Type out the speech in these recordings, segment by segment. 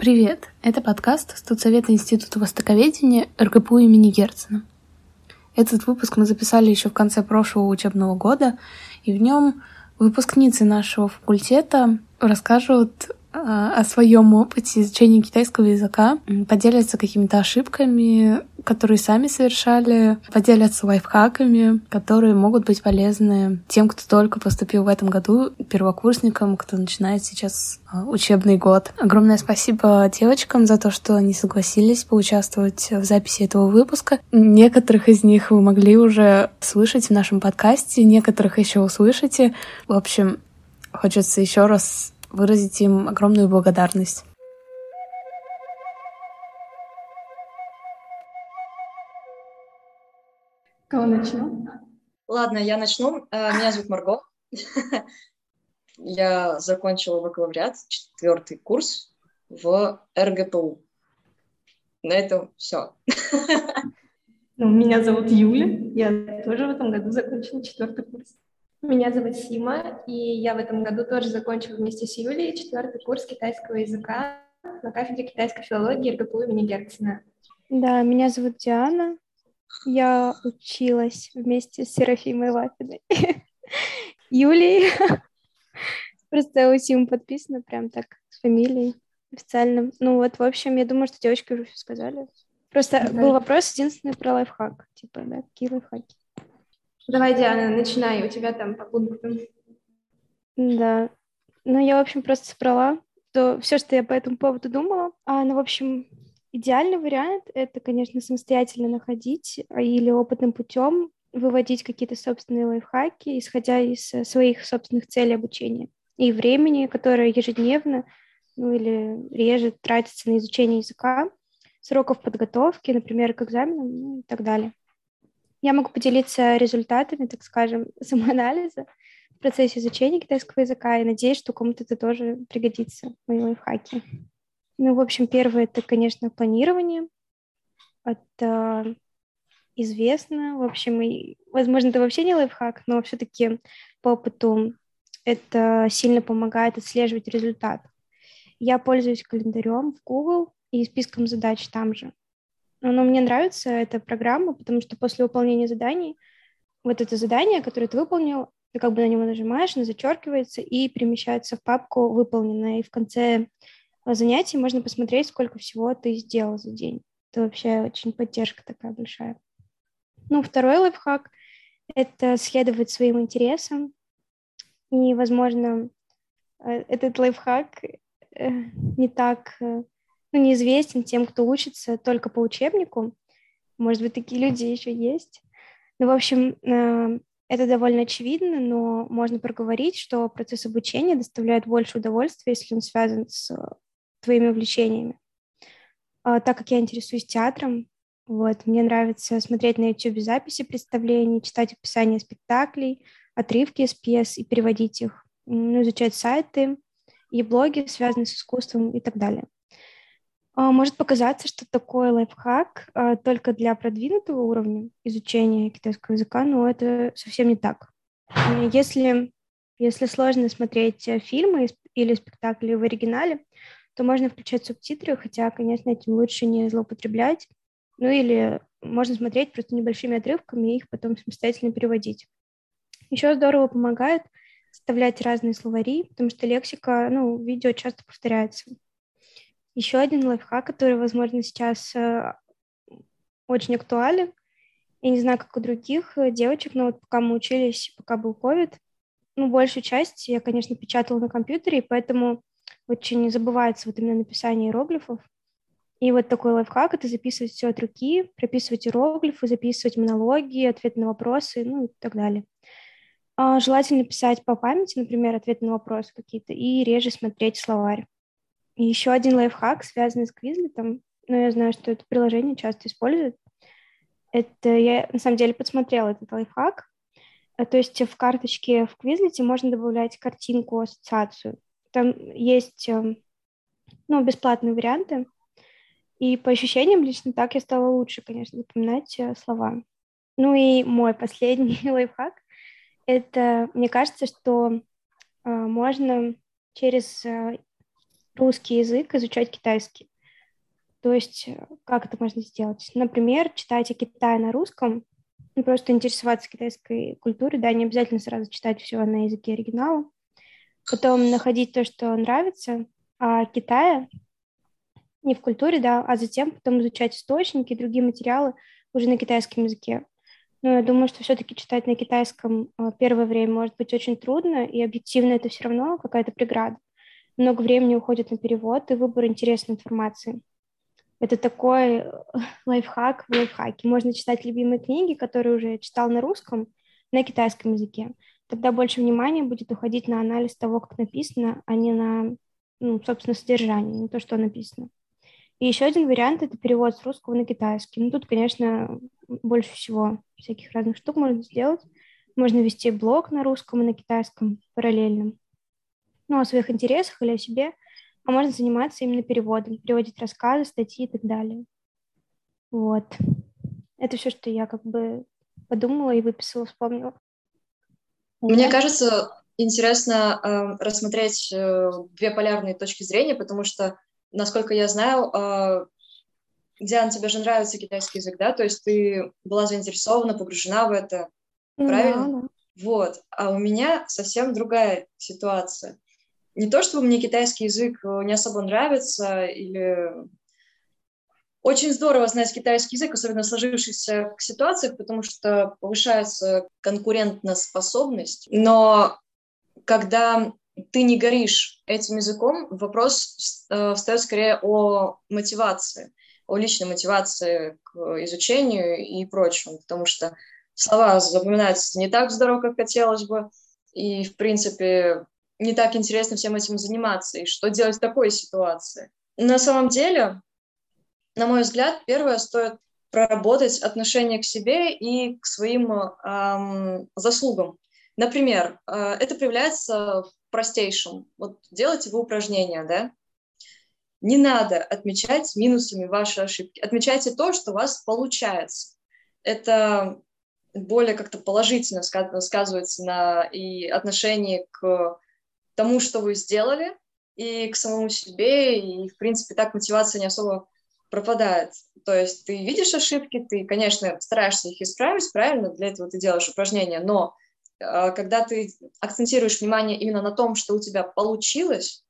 Привет! Это подкаст Студсовета Института Востоковедения РГПУ имени Герцена. Этот выпуск мы записали еще в конце прошлого учебного года, и в нем выпускницы нашего факультета расскажут а, о своем опыте изучения китайского языка, поделятся какими-то ошибками, которые сами совершали, поделятся лайфхаками, которые могут быть полезны тем, кто только поступил в этом году, первокурсникам, кто начинает сейчас а, учебный год. Огромное спасибо девочкам за то, что они согласились поучаствовать в записи этого выпуска. Некоторых из них вы могли уже слышать в нашем подкасте, некоторых еще услышите. В общем, хочется еще раз выразить им огромную благодарность. Кого начну? Ладно, я начну. Э, меня зовут Марго. Я закончила бакалавриат, четвертый курс в РГПУ. На этом все. Ну, меня зовут Юля. Я тоже в этом году закончила четвертый курс. Меня зовут Сима, и я в этом году тоже закончила вместе с Юлей четвертый курс китайского языка на кафедре китайской филологии РГПУ имени Герцена. Да, меня зовут Диана. Я училась вместе с Серафимой Лапиной. Юлией. Просто у Симы подписано прям так с фамилией официально. Ну вот, в общем, я думаю, что девочки уже все сказали. Просто был вопрос единственный про лайфхак. Типа, да, какие лайфхаки? Давай, Диана, начинай, у тебя там по пунктам. Да. Ну, я, в общем, просто собрала то все, что я по этому поводу думала. А, ну, в общем, идеальный вариант — это, конечно, самостоятельно находить а, или опытным путем выводить какие-то собственные лайфхаки, исходя из э, своих собственных целей обучения и времени, которое ежедневно, ну или реже тратится на изучение языка, сроков подготовки, например, к экзаменам ну, и так далее. Я могу поделиться результатами, так скажем, самоанализа в процессе изучения китайского языка и надеюсь, что кому-то это тоже пригодится, мои лайфхаки. Ну, в общем, первое — это, конечно, планирование. Это известно. В общем, и, возможно, это вообще не лайфхак, но все-таки по опыту это сильно помогает отслеживать результат. Я пользуюсь календарем в Google и списком задач там же. Но мне нравится эта программа, потому что после выполнения заданий, вот это задание, которое ты выполнил, ты как бы на него нажимаешь, оно зачеркивается и перемещается в папку выполненное. И в конце занятий можно посмотреть, сколько всего ты сделал за день. Это вообще очень поддержка такая большая. Ну, второй лайфхак — это следовать своим интересам. И, возможно, э, этот лайфхак э, не так э, ну, неизвестен тем, кто учится только по учебнику. Может быть, такие люди еще есть. Ну, в общем, это довольно очевидно, но можно проговорить, что процесс обучения доставляет больше удовольствия, если он связан с твоими увлечениями. А, так как я интересуюсь театром, вот, мне нравится смотреть на YouTube записи представлений, читать описания спектаклей, отрывки из пьес и переводить их, ну, изучать сайты и блоги, связанные с искусством и так далее. А, может показаться, что такой лайфхак а, только для продвинутого уровня изучения китайского языка, но это совсем не так. Если, если сложно смотреть э, фильмы или спектакли в оригинале, то можно включать субтитры, хотя, конечно, этим лучше не злоупотреблять. Ну или можно смотреть просто небольшими отрывками и их потом самостоятельно переводить. Еще здорово помогает вставлять разные словари, потому что лексика, ну, видео часто повторяется. Еще один лайфхак, который, возможно, сейчас э, очень актуален. Я не знаю, как у других э, девочек, но вот пока мы учились, пока был COVID, ну, большую часть я, конечно, печатала на компьютере, и поэтому очень забывается вот именно написание иероглифов. И вот такой лайфхак — это записывать все от руки, прописывать иероглифы, записывать монологи, ответы на вопросы, ну и так далее. А желательно писать по памяти, например, ответы на вопросы какие-то, и реже смотреть словарь. И еще один лайфхак, связанный с Quizlet, но я знаю, что это приложение часто используют. Это я на самом деле подсмотрела этот лайфхак. Э, то есть в карточке в Quizlet можно добавлять картинку, ассоциацию. Там есть эм, ну, бесплатные варианты. И по ощущениям лично так я стала лучше, конечно, запоминать э, слова. Ну и мой последний лайфхак — это, мне кажется, что э, можно через русский язык, изучать китайский. То есть э, как это можно сделать? Например, читать о Китае на русском, ну, просто интересоваться китайской культурой, да, не обязательно сразу читать все на языке оригинала. Потом находить то, что нравится, а Китая не в культуре, да, а затем потом изучать источники другие материалы уже на китайском языке. Но я думаю, что все-таки читать на китайском э, первое время может быть очень трудно, и объективно это все равно какая-то преграда. Много времени уходит на перевод и выбор интересной информации. Это такой лайфхак в лайфхаке. Можно читать любимые книги, которые уже читал на русском, на китайском языке. Тогда больше внимания будет уходить на анализ того, как написано, а не на, ну, собственно, содержание, не то, что написано. И еще один вариант — это перевод с русского на китайский. Ну, тут, конечно, больше всего всяких разных штук можно сделать. Можно вести блог на русском и на китайском параллельно. Ну, о своих интересах или о себе — а можно заниматься именно переводом, переводить рассказы, статьи и так далее. Вот. Это все, что я как бы подумала и выписала, вспомнила. Мне кажется, интересно э, рассмотреть э, две полярные точки зрения, потому что, насколько я знаю, э, Диана, тебе же нравится китайский язык, да? То есть ты была заинтересована, погружена в это, правильно? Да, да. Вот. А у меня совсем другая ситуация не то, чтобы мне китайский язык э, не особо нравится, или очень здорово знать китайский язык, особенно в сложившихся ситуациях, потому что повышается конкурентоспособность. Но когда ты не горишь этим языком, вопрос э, встает скорее о мотивации, о личной мотивации к изучению и прочему, потому что слова запоминаются не так здорово, как хотелось бы, и, в принципе, не так интересно всем этим заниматься, и что делать в такой ситуации. На самом деле, на мой взгляд, первое стоит проработать отношение к себе и к своим эм, заслугам. Например, э, это проявляется в простейшем. Вот делайте вы упражнения, да? Не надо отмечать минусами ваши ошибки. Отмечайте то, что у вас получается. Это более как-то положительно сказывается на и отношении к тому, что вы сделали, и к самому себе, и, в принципе, так мотивация не особо пропадает. То есть ты видишь ошибки, ты, конечно, стараешься их исправить, правильно, для этого ты делаешь упражнения, но э, когда ты акцентируешь внимание именно на том, что у тебя получилось,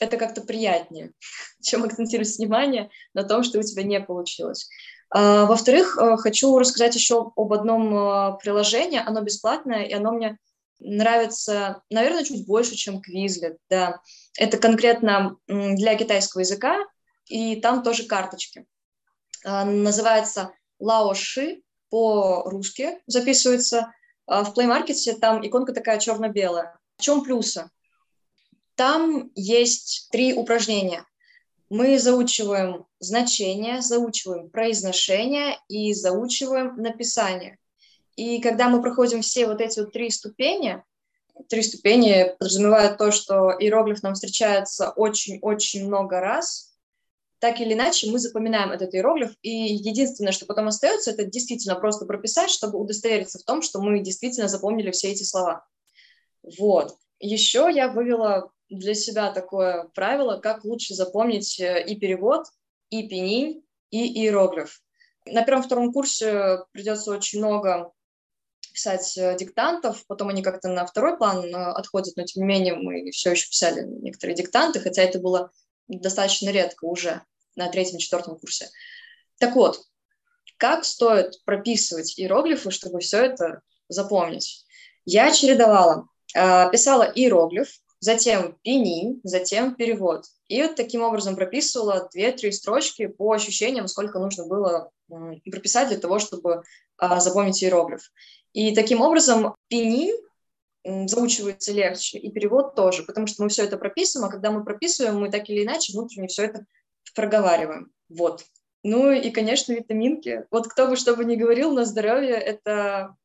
это как-то приятнее, чем акцентировать внимание на том, что у тебя не получилось. А, во-вторых, э, хочу рассказать еще об одном э, приложении. Оно бесплатное, и оно мне нравится, наверное, чуть больше, чем Quizlet, да. Это конкретно для китайского языка, и там тоже карточки. А, называется Лаоши по-русски записывается. А, в Play Market там иконка такая черно-белая. В чем плюсы? Там есть три упражнения. Мы заучиваем значение, заучиваем произношение и заучиваем написание. И когда мы проходим все вот эти вот три ступени, три ступени подразумевают то, что иероглиф нам встречается очень-очень много раз, так или иначе мы запоминаем этот иероглиф, и единственное, что потом остается, это действительно просто прописать, чтобы удостовериться в том, что мы действительно запомнили все эти слова. Вот. Еще я вывела для себя такое правило, как лучше запомнить э, и перевод, и пенинь, и иероглиф. На первом-втором курсе придется очень много писать э, диктантов, потом они как-то на второй план э, отходят, но тем не менее мы все еще писали некоторые диктанты, хотя это было достаточно редко уже на третьем-четвертом курсе. Так вот, как стоит прописывать иероглифы, чтобы все это запомнить? Я чередовала, э, писала иероглиф, затем пини, затем перевод. И вот таким образом прописывала две-три строчки по ощущениям, сколько нужно было прописать для того, чтобы запомнить иероглиф. И таким образом пини заучивается легче, и перевод тоже, потому что мы все это прописываем, а когда мы прописываем, мы так или иначе внутренне все это проговариваем. Вот. Ну и, конечно, витаминки. Вот кто бы что бы ни говорил, на здоровье это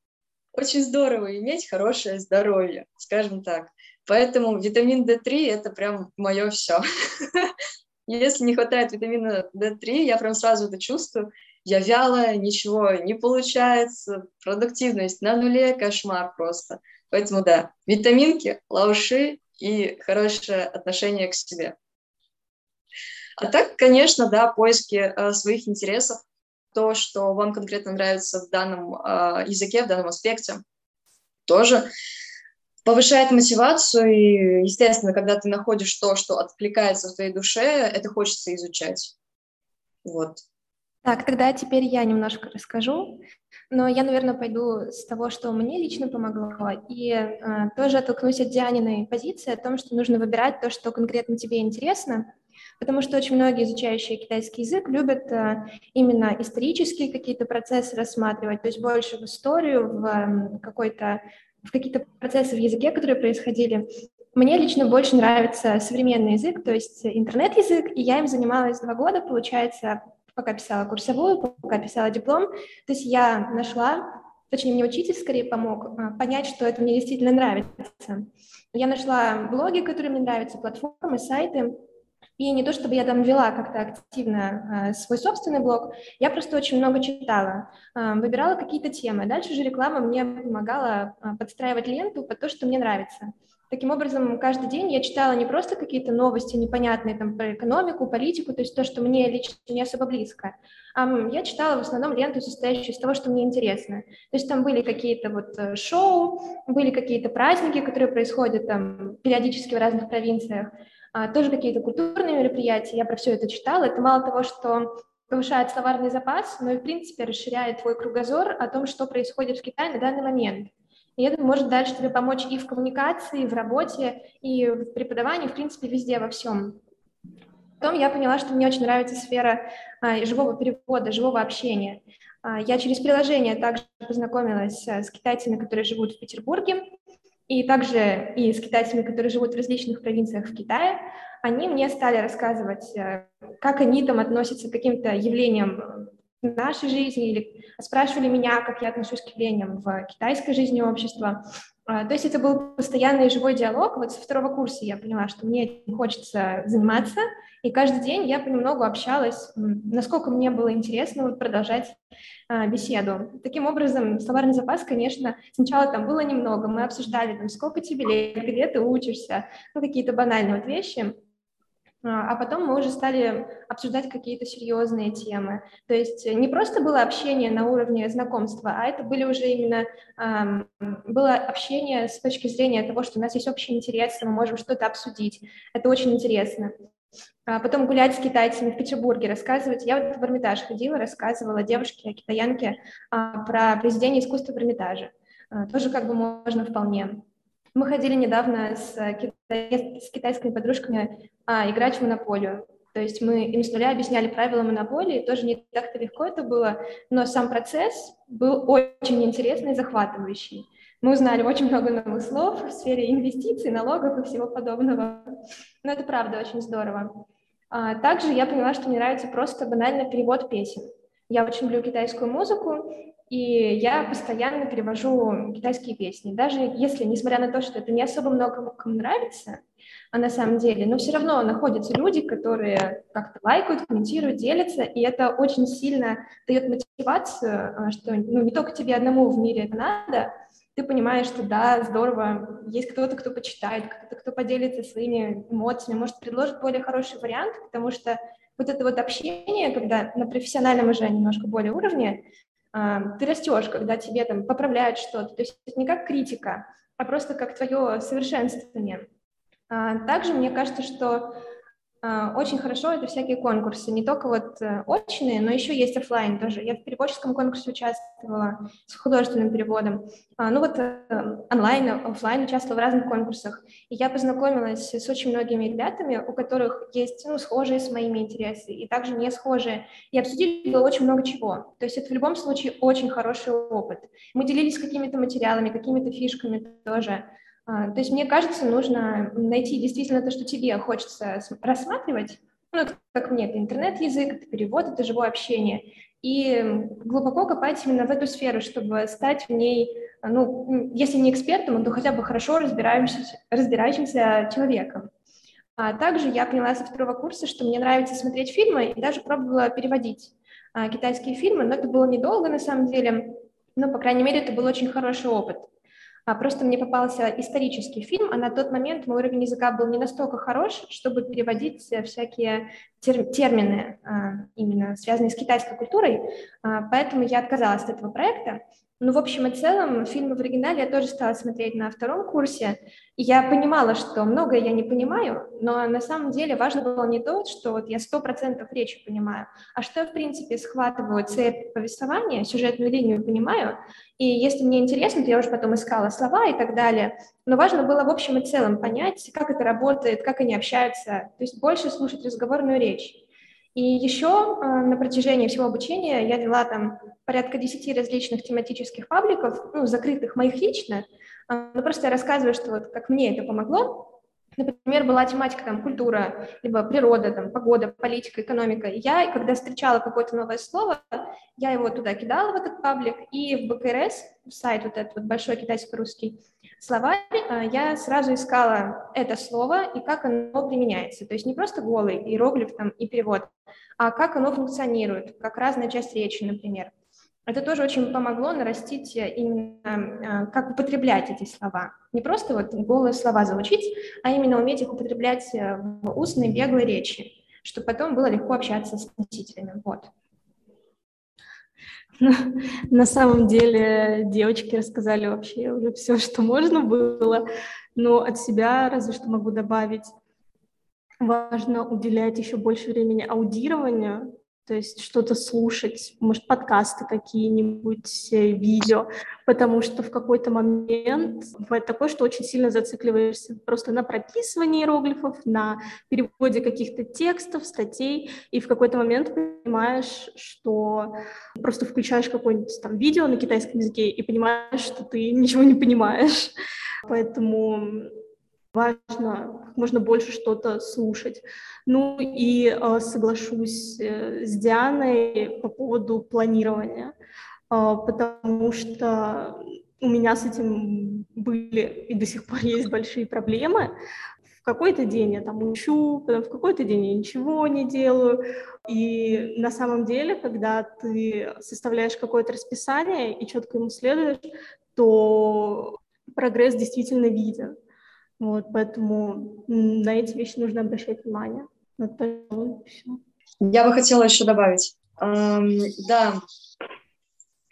очень здорово иметь хорошее здоровье, скажем так. Поэтому витамин D3 это прям мое все. Если не хватает витамина D3, я прям сразу это чувствую, я вялая, ничего не получается, продуктивность на нуле, кошмар просто. Поэтому да, витаминки, лауши и хорошее отношение к себе. А так, конечно, да, поиски э, своих интересов, то, что вам конкретно нравится в данном э, языке, в данном аспекте, тоже повышает мотивацию, и, естественно, когда ты находишь то, что откликается в твоей душе, это хочется изучать. Вот. Так, тогда теперь я немножко расскажу, но я, наверное, пойду с того, что мне лично помогло, и э, тоже оттолкнусь от Дианиной позиции о том, что нужно выбирать то, что конкретно тебе интересно, потому что очень многие изучающие китайский язык любят э, именно исторические какие-то процессы рассматривать, то есть больше в историю, в какой-то в какие-то процессы в языке, которые происходили. Мне лично больше нравится современный язык, то есть интернет-язык, и я им занималась два года, получается, пока писала курсовую, пока писала диплом. То есть я нашла, точнее, мне учитель скорее помог э, понять, что это мне действительно нравится. Я нашла блоги, которые мне нравятся, платформы, сайты, и не то, чтобы я там вела как-то активно э, свой собственный блог, я просто очень много читала, э, выбирала какие-то темы. Дальше же реклама мне помогала э, подстраивать ленту под то, что мне нравится. Таким образом, каждый день я читала не просто какие-то новости непонятные там, про экономику, политику, то есть то, что мне лично не особо близко, а я читала в основном ленту, состоящую из того, что мне интересно. То есть там были какие-то вот э, шоу, были какие-то праздники, которые происходят там периодически в разных провинциях, а, тоже какие-то культурные мероприятия, я про все это читала. Это мало того, что повышает словарный запас, но и, в принципе, расширяет твой кругозор о том, что происходит в Китае на данный момент. И это может дальше тебе помочь и в коммуникации, и в работе, и в преподавании, в принципе, везде, во всем. Потом я поняла, что мне очень нравится сфера а, живого перевода, живого общения. А, я через приложение также познакомилась а, с китайцами, которые живут в Петербурге, и также и с китайцами, которые живут в различных провинциях в Китае, они мне стали рассказывать, э, как они там относятся к каким-то явлениям нашей жизни, или спрашивали меня, как я отношусь к явлениям в китайской жизни общества. А, то есть это был постоянный живой диалог. Вот со второго курса я поняла, что мне хочется заниматься, и каждый день я понемногу общалась, насколько мне было интересно вот продолжать а, беседу. Таким образом, словарный запас, конечно, сначала там было немного, мы обсуждали, там, сколько тебе лет, где ты учишься, ну, какие-то банальные вот вещи, а, а потом мы уже стали обсуждать какие-то серьезные темы. То есть не просто было общение на уровне знакомства, а это были уже именно было общение с точки зрения того, что у нас есть общий интерес, мы можем что-то обсудить. Это очень интересно. А потом гулять с китайцами в Петербурге, рассказывать. Я вот в Эрмитаж ходила, рассказывала девушке, китаянке а, про произведение искусства в Эрмитаже. Тоже как бы можно вполне. Мы ходили недавно с, китай, с китайскими подружками а, играть в монополию. То есть мы им с нуля объясняли правила монополии, тоже не так-то легко это было, но сам процесс был очень интересный и захватывающий. Мы узнали очень много новых слов в сфере инвестиций, налогов и всего подобного. Но это правда очень здорово. А, также я поняла, что мне нравится просто банально перевод песен. Я очень люблю китайскую музыку, и я постоянно перевожу китайские песни. Даже если, несмотря на то, что это не особо много кому нравится, а на самом деле, но все равно находятся люди, которые как-то лайкают, комментируют, делятся, и это очень сильно дает мотивацию, а, что ну, не только тебе одному в мире это надо, ты понимаешь, что да, здорово, есть кто-то, кто почитает, кто-то, кто поделится своими эмоциями, может, предложит более хороший вариант, потому что вот это вот общение, когда на профессиональном уже немножко более уровне, а, ты растешь, когда тебе там поправляют что-то. То есть это не как критика, а просто как твое совершенствование. А, также мне кажется, что очень хорошо это всякие конкурсы, не только вот э, очные, но еще есть офлайн тоже. Я в переводческом конкурсе участвовала с художественным переводом. А, ну вот э, онлайн, офлайн участвовала в разных конкурсах. И я познакомилась с очень многими ребятами, у которых есть ну, схожие с моими интересы и также не схожие. И обсудили очень много чего. То есть это в любом случае очень хороший опыт. Мы делились какими-то материалами, какими-то фишками тоже. А, то есть мне кажется, нужно найти действительно то, что тебе хочется рассматривать. Ну, как мне, это интернет-язык, это перевод, это живое общение. И глубоко копать именно в эту сферу, чтобы стать в ней, ну, если не экспертом, то хотя бы хорошо разбирающимся, разбирающимся человеком. А также я поняла со второго курса, что мне нравится смотреть фильмы и даже пробовала переводить а, китайские фильмы, но это было недолго на самом деле, но, по крайней мере, это был очень хороший опыт. А просто мне попался исторический фильм, а на тот момент мой уровень языка был не настолько хорош, чтобы переводить всякие тер термины, а, именно связанные с китайской культурой, а, поэтому я отказалась от этого проекта. Ну, в общем и целом, фильмы в оригинале я тоже стала смотреть на втором курсе, и я понимала, что многое я не понимаю, но на самом деле важно было не то, что вот я сто процентов речи понимаю, а что в принципе, схватываю цепь повествования, сюжетную линию понимаю, и если мне интересно, то я уже потом искала слова и так далее. Но важно было в общем и целом понять, как это работает, как они общаются, то есть больше слушать разговорную речь. И еще э, на протяжении всего обучения я вела там порядка 10 различных тематических пабликов, ну, закрытых моих лично, э, но просто я рассказываю, что вот как мне это помогло, Например, была тематика там культура, либо природа, там, погода, политика, экономика. Я, когда встречала какое-то новое слово, я его туда кидала, в этот паблик, и в БКРС, сайт вот этот вот большой китайско-русский, словарь, а, я сразу искала это слово и как оно применяется. То есть не просто голый иероглиф там, и перевод, а как оно функционирует, как разная часть речи, например. Это тоже очень помогло нарастить именно, а, как употреблять эти слова. Не просто вот голые слова заучить, а именно уметь их употреблять э, в устной, беглой речи, чтобы потом было легко общаться с носителями. Вот. На самом деле девочки рассказали вообще уже все, что можно было, но от себя разве что могу добавить. Важно уделять еще больше времени аудированию, то есть что-то слушать, может, подкасты какие-нибудь, э, видео, потому что в какой-то момент бывает такое, что очень сильно зацикливаешься просто на прописывании иероглифов, на переводе каких-то текстов, статей, и в какой-то момент понимаешь, что просто включаешь какое-нибудь там видео на китайском языке и понимаешь, что ты ничего не понимаешь. Поэтому важно как можно больше что-то слушать. Ну и э, соглашусь э, с Дианой по поводу планирования, э, потому что у меня с этим были и до сих пор есть большие проблемы. В какой-то день я там учу, потом в какой-то день я ничего не делаю. И на самом деле, когда ты составляешь какое-то расписание и четко ему следуешь, то прогресс действительно виден. Вот, поэтому на эти вещи нужно обращать внимание. Вот, все. Я бы хотела еще добавить. Эм, да,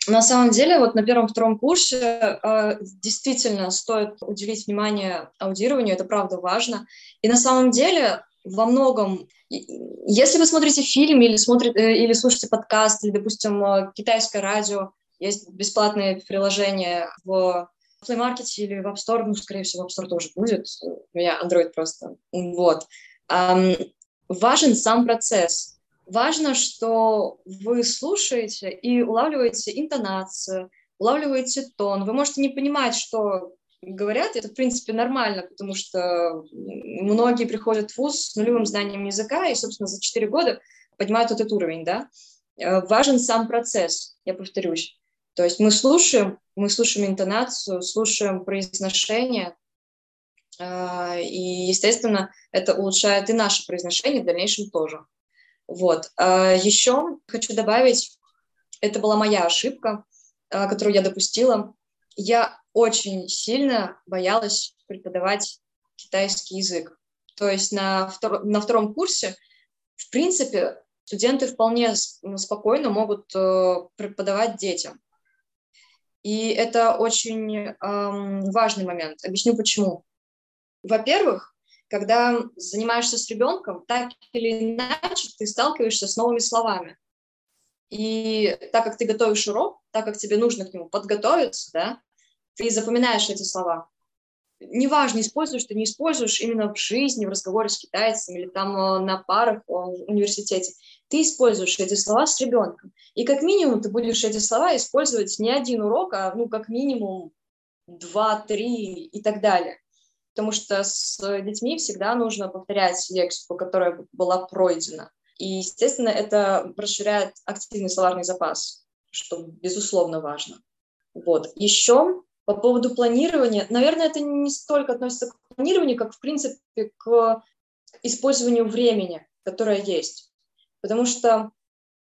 на самом деле, вот на первом-втором курсе э, действительно стоит уделить внимание аудированию, это правда важно. И на самом деле во многом, если вы смотрите фильм или, смотрите, э, или слушаете подкаст, или, допустим, э, китайское радио, есть бесплатные приложения в Play Market или в App Store, ну, скорее всего, в App Store тоже будет, у меня Android просто, вот. Um, важен сам процесс. Важно, что вы слушаете и улавливаете интонацию, улавливаете тон. Вы можете не понимать, что говорят, это, в принципе, нормально, потому что многие приходят в ВУЗ с нулевым знанием языка и, собственно, за 4 года поднимают этот уровень, да. Э, важен сам процесс, я повторюсь. То есть мы слушаем, мы слушаем интонацию, слушаем произношение, а, и, естественно, это улучшает и наше произношение в дальнейшем тоже. Вот. А, Еще хочу добавить, это была моя ошибка, а, которую я допустила. Я очень сильно боялась преподавать китайский язык. То есть на, втор на втором курсе, в принципе, студенты вполне спокойно могут э, преподавать детям. И это очень эм, важный момент. Объясню почему. Во-первых, когда занимаешься с ребенком, так или иначе ты сталкиваешься с новыми словами. И так как ты готовишь урок, так как тебе нужно к нему подготовиться, да, ты запоминаешь эти слова. Неважно, используешь ты, не используешь именно в жизни, в разговоре с китайцем или там э, на парах в университете ты используешь эти слова с ребенком. И как минимум ты будешь эти слова использовать не один урок, а ну как минимум два, три и так далее. Потому что с детьми всегда нужно повторять лексику, которая была пройдена. И, естественно, это расширяет активный словарный запас, что, безусловно, важно. Вот. Еще по поводу планирования, наверное, это не столько относится к планированию, как, в принципе, к использованию времени, которое есть. Потому что,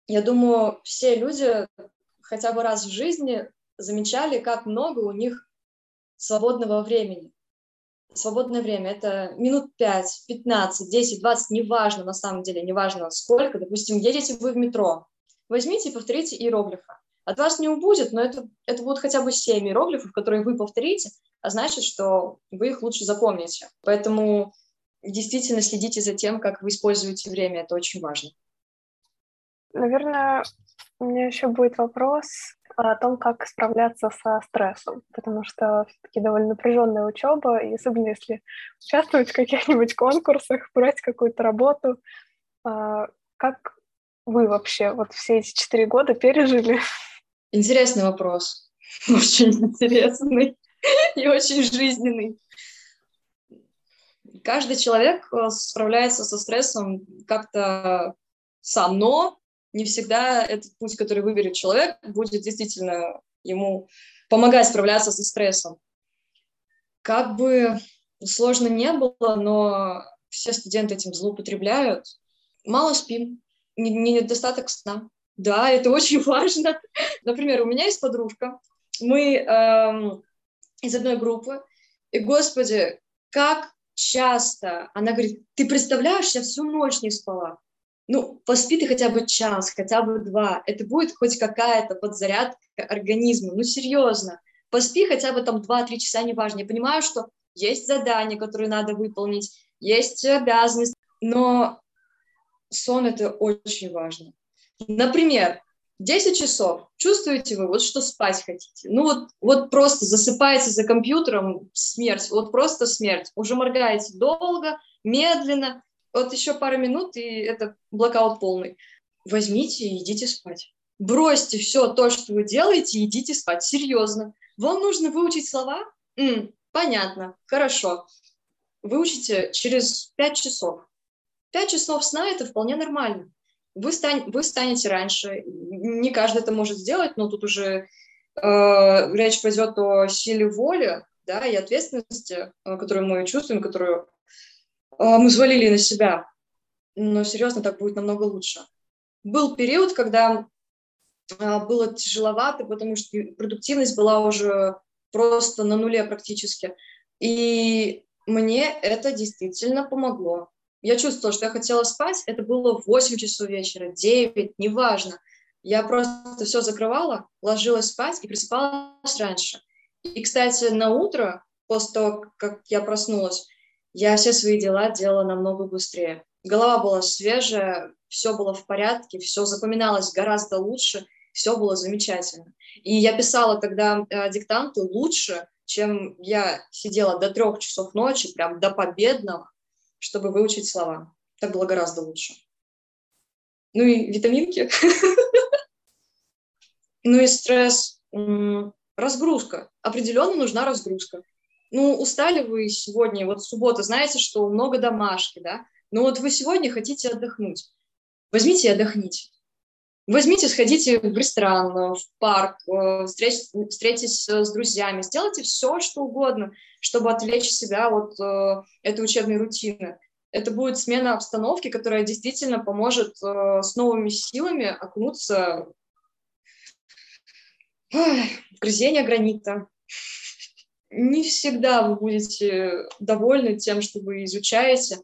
я думаю, все люди хотя бы раз в жизни замечали, как много у них свободного времени. Свободное время – это минут 5, 15, 10, 20, неважно на самом деле, неважно сколько. Допустим, едете вы в метро, возьмите и повторите иероглифы. От вас не убудет, но это, это будут хотя бы 7 иероглифов, которые вы повторите, а значит, что вы их лучше запомните. Поэтому действительно следите за тем, как вы используете время, это очень важно. Наверное, у меня еще будет вопрос о том, как справляться со стрессом, потому что все-таки довольно напряженная учеба, и особенно если участвовать в каких-нибудь конкурсах, брать какую-то работу. А, как вы вообще вот все эти четыре года пережили? Интересный вопрос. Очень интересный и очень жизненный. Каждый человек э, справляется со стрессом как-то сам, но не всегда этот путь, который выберет человек, будет действительно ему помогать справляться со стрессом. Как бы сложно не было, но все студенты этим злоупотребляют. Мало спим, недостаток сна. Да, это очень важно. Например, у меня есть подружка, мы эм, из одной группы, и, господи, как часто она говорит, ты представляешь, я всю ночь не спала ну, поспи ты хотя бы час, хотя бы два. Это будет хоть какая-то подзарядка организма. Ну, серьезно. Поспи хотя бы там 2-3 часа, неважно. Я понимаю, что есть задания, которые надо выполнить, есть обязанность, но сон — это очень важно. Например, 10 часов. Чувствуете вы, вот что спать хотите? Ну вот, вот просто засыпаете за компьютером, смерть, вот просто смерть. Уже моргаете долго, медленно, вот еще пару минут, и это блокаут полный. Возьмите и идите спать. Бросьте все то, что вы делаете, и идите спать. Серьезно. Вам нужно выучить слова? М, понятно, хорошо. Выучите через пять часов. Пять часов сна – это вполне нормально. Вы, стань, вы станете раньше. Не каждый это может сделать, но тут уже э, речь пойдет о силе воли да, и ответственности, э, которую мы чувствуем, которую мы свалили на себя. Но серьезно, так будет намного лучше. Был период, когда а, было тяжеловато, потому что продуктивность была уже просто на нуле практически. И мне это действительно помогло. Я чувствовала, что я хотела спать, это было в 8 часов вечера, 9, неважно. Я просто все закрывала, ложилась спать и просыпалась раньше. И, кстати, на утро, после того, как я проснулась, я все свои дела делала намного быстрее. Голова была свежая, все было в порядке, все запоминалось гораздо лучше, все было замечательно. И я писала тогда э, диктанты лучше, чем я сидела до трех часов ночи, прям до победного, чтобы выучить слова. Так было гораздо лучше. Ну и витаминки. Ну и стресс. Разгрузка. Определенно нужна разгрузка ну, устали вы сегодня, вот суббота, знаете, что много домашки, да, но вот вы сегодня хотите отдохнуть. Возьмите и отдохните. Возьмите, сходите в ресторан, в парк, э, встретитесь, встретитесь с друзьями, сделайте все, что угодно, чтобы отвлечь себя от э, этой учебной рутины. Это будет смена обстановки, которая действительно поможет э, с новыми силами окунуться в грызение гранита не всегда вы будете довольны тем, что вы изучаете.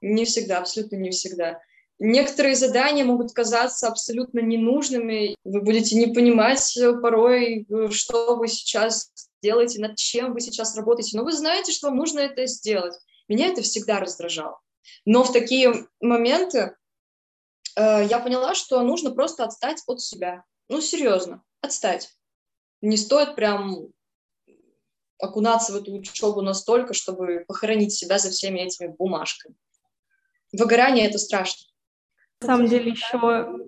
Не всегда, абсолютно не всегда. Некоторые задания могут казаться абсолютно ненужными. Вы будете не понимать порой, что вы сейчас делаете, над чем вы сейчас работаете. Но вы знаете, что вам нужно это сделать. Меня это всегда раздражало. Но в такие моменты э, я поняла, что нужно просто отстать от себя. Ну, серьезно, отстать. Не стоит прям окунаться в эту учебу настолько, чтобы похоронить себя за всеми этими бумажками. Выгорание — это страшно. На самом деле еще,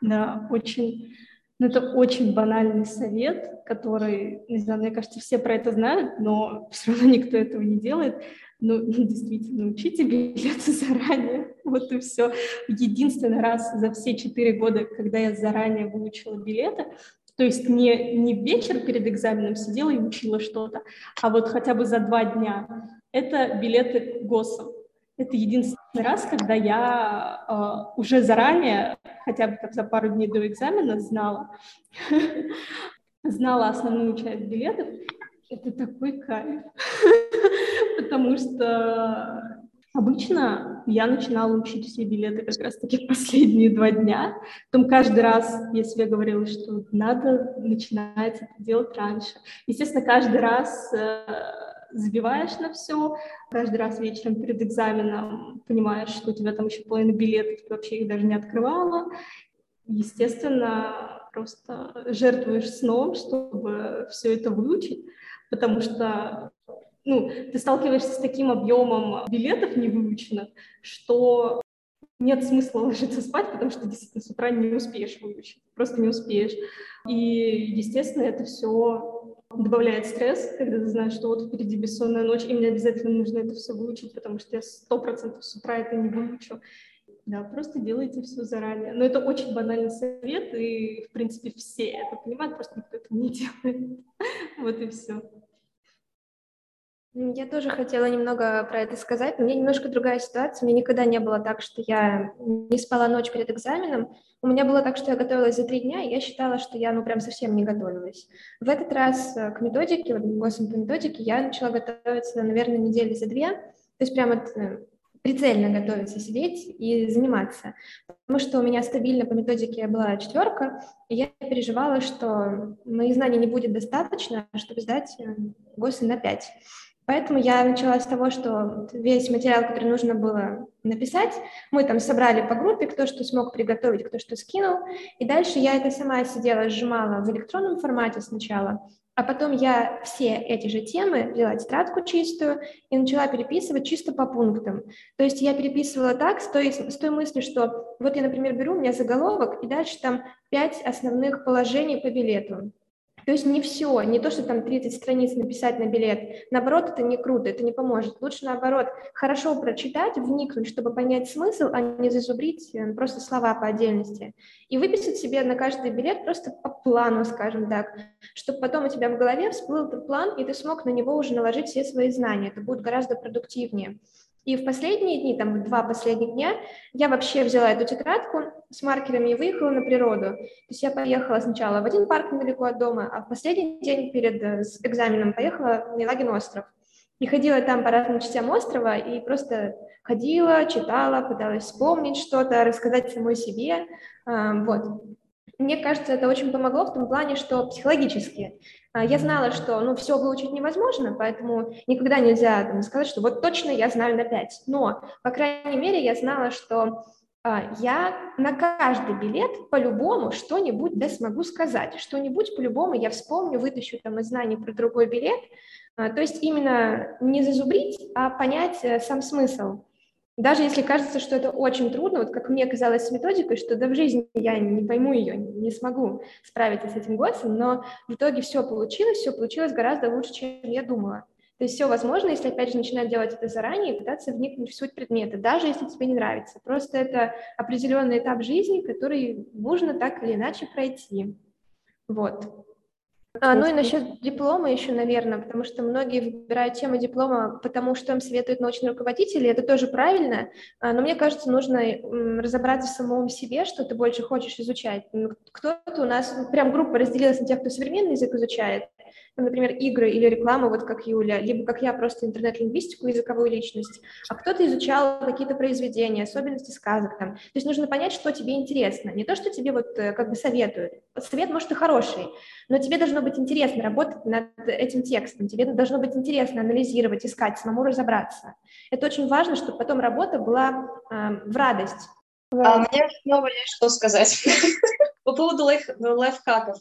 да, очень, ну, это очень банальный совет, который, не знаю, мне кажется, все про это знают, но все равно никто этого не делает. Ну, действительно, учите билеты заранее. Вот и все. Единственный раз за все четыре года, когда я заранее выучила билеты, то есть не, не вечер перед экзаменом сидела и учила что-то, а вот хотя бы за два дня. Это билеты ГОСом. Это единственный раз, когда я э, уже заранее, хотя бы как за пару дней до экзамена, знала, знала основную часть билетов Это такой кайф, потому что Обычно я начинала учить все билеты как раз-таки последние два дня. Потом каждый раз я себе говорила, что надо начинать это делать раньше. Естественно, каждый раз э, забиваешь на все, каждый раз вечером перед экзаменом понимаешь, что у тебя там еще половина билетов, ты вообще их даже не открывала. Естественно, просто жертвуешь сном, чтобы все это выучить, потому что ну, ты сталкиваешься с таким объемом билетов невыученных, что нет смысла ложиться спать, потому что действительно с утра не успеешь выучить, просто не успеешь. И, естественно, это все добавляет стресс, когда ты знаешь, что вот впереди бессонная ночь, и мне обязательно нужно это все выучить, потому что я сто процентов с утра это не выучу. Да, просто делайте все заранее. Но это очень банальный совет, и, в принципе, все это понимают, просто никто это не делает. Вот и все. Я тоже хотела немного про это сказать, у меня немножко другая ситуация. У меня никогда не было так, что я не спала ночь перед экзаменом. У меня было так, что я готовилась за три дня, и я считала, что я, ну, прям совсем не готовилась. В этот раз э, к методике, вот ГОСам по методике, я начала готовиться, наверное, недели за две. То есть прямо э, прицельно готовиться, сидеть и заниматься. Потому что у меня стабильно по методике была четверка, и я переживала, что моих знаний не будет достаточно, чтобы сдать э, ГОСы на пять. Поэтому я начала с того, что весь материал, который нужно было написать, мы там собрали по группе, кто что смог приготовить, кто что скинул, и дальше я это сама сидела, сжимала в электронном формате сначала, а потом я все эти же темы взяла тетрадку чистую и начала переписывать чисто по пунктам. То есть я переписывала так, с той, с той мыслью, что вот я, например, беру, у меня заголовок, и дальше там пять основных положений по билету. То есть не все, не то, что там 30 страниц написать на билет. Наоборот, это не круто, это не поможет. Лучше, наоборот, хорошо прочитать, вникнуть, чтобы понять смысл, а не зазубрить э, просто слова по отдельности. И выписать себе на каждый билет просто по плану, скажем так, чтобы потом у тебя в голове всплыл этот план, и ты смог на него уже наложить все свои знания. Это будет гораздо продуктивнее. И в последние дни, там два последних дня, я вообще взяла эту тетрадку с маркерами и выехала на природу. То есть я поехала сначала в один парк недалеко от дома, а в последний день перед э, экзаменом поехала в Милагин остров. И ходила там по разным частям острова и просто ходила, читала, пыталась вспомнить что-то, рассказать самой себе. Вот. Мне кажется, это очень помогло в том плане, что психологически а, я знала, что ну, все выучить невозможно, поэтому никогда нельзя там, сказать, что вот точно я знаю на 5. Но, по крайней мере, я знала, что а, я на каждый билет по-любому что-нибудь да смогу сказать, что-нибудь по-любому я вспомню, вытащу там из знаний про другой билет. А, то есть именно не зазубрить, а понять э, сам смысл. Даже если кажется, что это очень трудно, вот как мне казалось с методикой, что да в жизни я не пойму ее, не смогу справиться с этим ГОСом, но в итоге все получилось, все получилось гораздо лучше, чем я думала. То есть все возможно, если опять же начинать делать это заранее и пытаться вникнуть в суть предмета, даже если тебе не нравится. Просто это определенный этап жизни, который нужно так или иначе пройти. Вот. А, ну и насчет диплома еще, наверное, потому что многие выбирают тему диплома, потому что им советуют научные руководители, это тоже правильно, а, но мне кажется, нужно разобраться в самом себе, что ты больше хочешь изучать. Кто-то у нас, прям группа разделилась на тех, кто современный язык изучает, например, игры или реклама, вот как Юля, либо как я, просто интернет-лингвистику, языковую личность, а кто-то изучал какие-то произведения, особенности сказок там. То есть нужно понять, что тебе интересно, не то, что тебе вот э, как бы советуют. Совет, может, и хороший, но тебе должно быть интересно работать над этим текстом, тебе должно быть интересно анализировать, искать, самому разобраться. Это очень важно, чтобы потом работа была э, в радость. А мне снова есть что сказать по поводу лайфхаков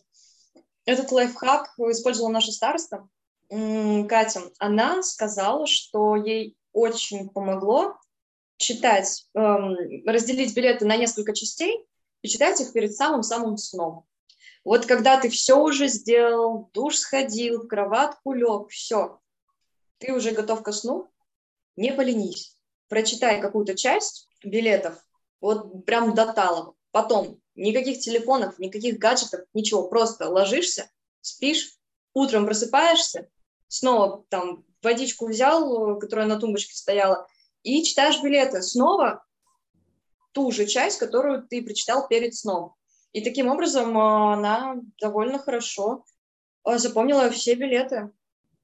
этот лайфхак использовала наша староста Катя. Она сказала, что ей очень помогло читать, эм, разделить билеты на несколько частей и читать их перед самым-самым сном. Вот когда ты все уже сделал, душ сходил, в кроватку лег, все, ты уже готов ко сну, не поленись. Прочитай какую-то часть билетов, вот прям до талого. Потом Никаких телефонов, никаких гаджетов, ничего. Просто ложишься, спишь, утром просыпаешься, снова там водичку взял, которая на тумбочке стояла, и читаешь билеты. Снова ту же часть, которую ты прочитал перед сном. И таким образом э, она довольно хорошо э, запомнила все билеты.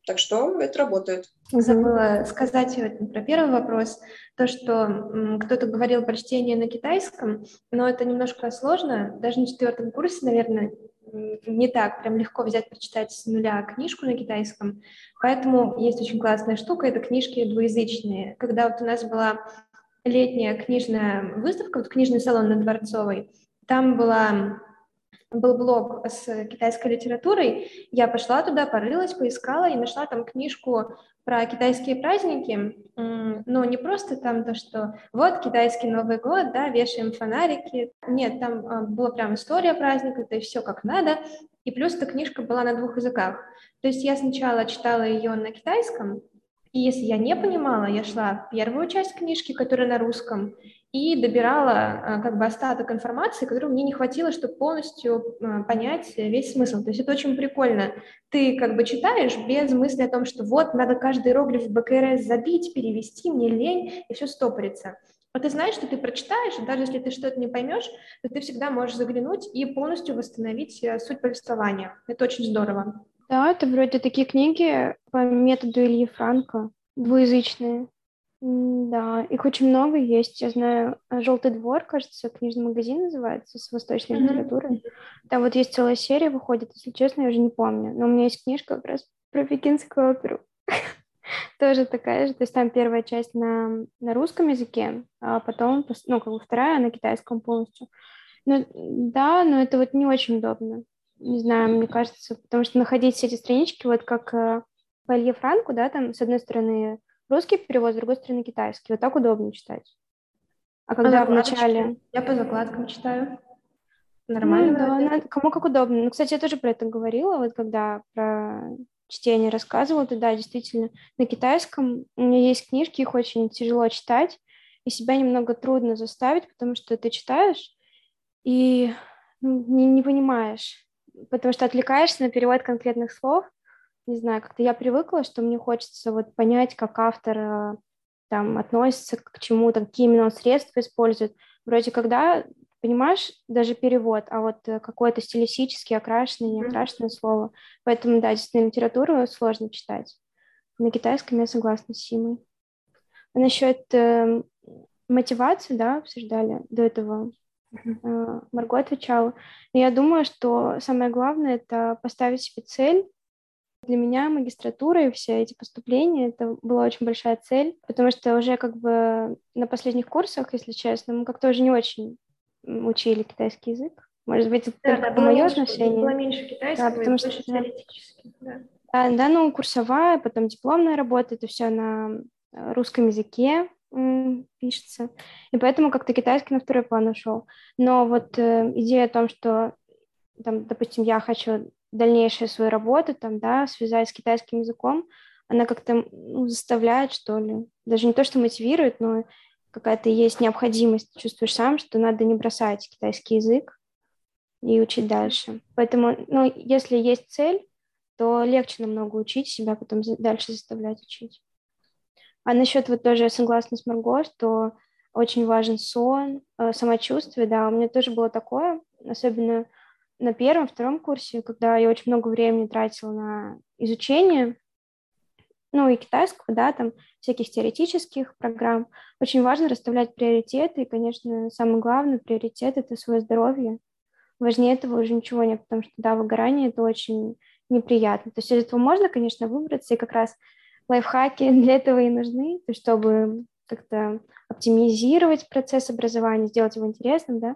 Так что это работает. Забыла сказать про первый вопрос. То, что кто-то говорил про чтение на китайском, но это немножко сложно. Даже на четвертом курсе, наверное, не так прям легко взять, прочитать с нуля книжку на китайском. Поэтому есть очень классная штука, это книжки двуязычные. Когда вот у нас была летняя книжная выставка, вот книжный салон на Дворцовой, там была был блог с китайской литературой, я пошла туда, порылась, поискала и нашла там книжку про китайские праздники, но не просто там то, что вот китайский Новый год, да, вешаем фонарики. Нет, там а, была прям история праздника, то есть все как надо. И плюс эта книжка была на двух языках. То есть я сначала читала ее на китайском, и если я не понимала, я шла в первую часть книжки, которая на русском, и добирала а, как бы остаток информации, которую мне не хватило, чтобы полностью а, понять весь смысл. То есть это очень прикольно. Ты как бы читаешь без мысли о том, что вот, надо каждый иероглиф в БКРС забить, перевести, мне лень, и все стопорится. А ты знаешь, что ты прочитаешь, даже если ты что-то не поймешь, то ты всегда можешь заглянуть и полностью восстановить э, суть повествования. Это очень здорово. Да, это вроде такие книги по методу Ильи Франка, двуязычные. Да, их очень много есть. Я знаю, «Желтый двор», кажется, книжный магазин называется, с восточной mm-hmm. литературой. Там вот есть целая серия выходит, если честно, я уже не помню. Но у меня есть книжка как раз про пекинскую оперу. Тоже такая же. То есть там первая часть на, на русском языке, а потом, ну, как бы вторая на китайском полностью. Ну, да, но это вот не очень удобно. Не знаю, мне кажется, потому что находить все эти странички, вот как э, по Илье Франку, да, там, с одной стороны, русский перевод, с другой стороны китайский. Вот так удобно читать. А когда а в начале... Я по закладкам читаю. Нормально. Ну, да, надо, кому как удобно. Ну, кстати, я тоже про это говорила, вот когда про чтение рассказывала, то да, действительно, на китайском у меня есть книжки, их очень тяжело читать, и себя немного трудно заставить, потому что ты читаешь и ну, не, не понимаешь, потому что отвлекаешься на перевод конкретных слов, не знаю, как-то я привыкла, что мне хочется вот понять, как автор э, там относится к чему-то, какие именно он средства использует. Вроде когда понимаешь даже перевод, а вот э, какое-то стилистически окрашенное, не окрашенное mm-hmm. слово. Поэтому, да, действительно, литературу сложно читать. На китайском я согласна с Симой. А насчет э, мотивации, да, обсуждали до этого. Mm-hmm. Марго отвечала. Но я думаю, что самое главное — это поставить себе цель, для меня магистратура и все эти поступления, это была очень большая цель, потому что уже как бы на последних курсах, если честно, мы как-то уже не очень учили китайский язык. Может быть, это да, только да, мое меньше, отношение. Было меньше китайского, да, потому что. Да. Да, да, ну, курсовая, потом дипломная работа, это все на э, русском языке пишется. И поэтому как-то китайский на второй план ушел. Но вот э, идея о том, что, там, допустим, я хочу дальнейшую свою работу, там, да, связать с китайским языком, она как-то ну, заставляет, что ли, даже не то, что мотивирует, но какая-то есть необходимость, чувствуешь сам, что надо не бросать китайский язык и учить дальше. Поэтому, ну, если есть цель, то легче намного учить себя, потом дальше заставлять учить. А насчет вот тоже я согласна с Марго, что очень важен сон, э, самочувствие, да, у меня тоже было такое, особенно на первом, втором курсе, когда я очень много времени тратила на изучение, ну и китайского, да, там всяких теоретических программ, очень важно расставлять приоритеты, и, конечно, самый главный приоритет – это свое здоровье. Важнее этого уже ничего нет, потому что, да, выгорание – это очень неприятно. То есть из этого можно, конечно, выбраться, и как раз лайфхаки для этого и нужны, то чтобы как-то оптимизировать процесс образования, сделать его интересным, да,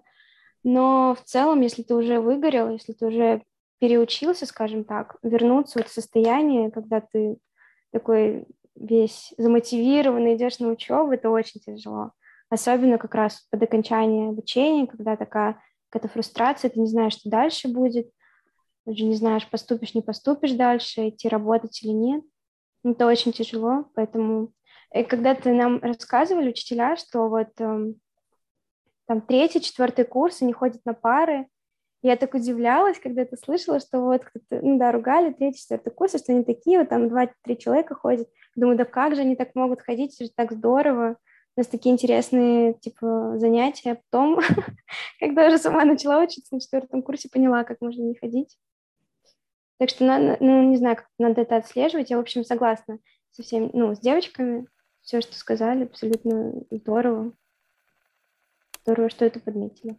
но в целом, если ты уже выгорел, если ты уже переучился, скажем так, вернуться в состояние, когда ты такой весь замотивированный, идешь на учебу, это очень тяжело. Особенно как раз под окончание обучения, когда такая какая-то фрустрация, ты не знаешь, что дальше будет, уже не знаешь, поступишь, не поступишь дальше, идти работать или нет. Это очень тяжело, поэтому... И когда-то нам рассказывали учителя, что вот эм, там третий, четвертый курс, они ходят на пары. Я так удивлялась, когда это слышала, что вот кто-то, ну да, ругали третий, четвертый курс, что они такие, вот там два-три человека ходят. Думаю, да как же они так могут ходить, это же так здорово. У нас такие интересные, типа, занятия. А потом, когда уже сама начала учиться на четвертом курсе, поняла, как можно не ходить. Так что, ну, не знаю, как надо это отслеживать. Я, в общем, согласна со всеми, ну, с девочками. Все, что сказали, абсолютно здорово. Здорово, что это подметили.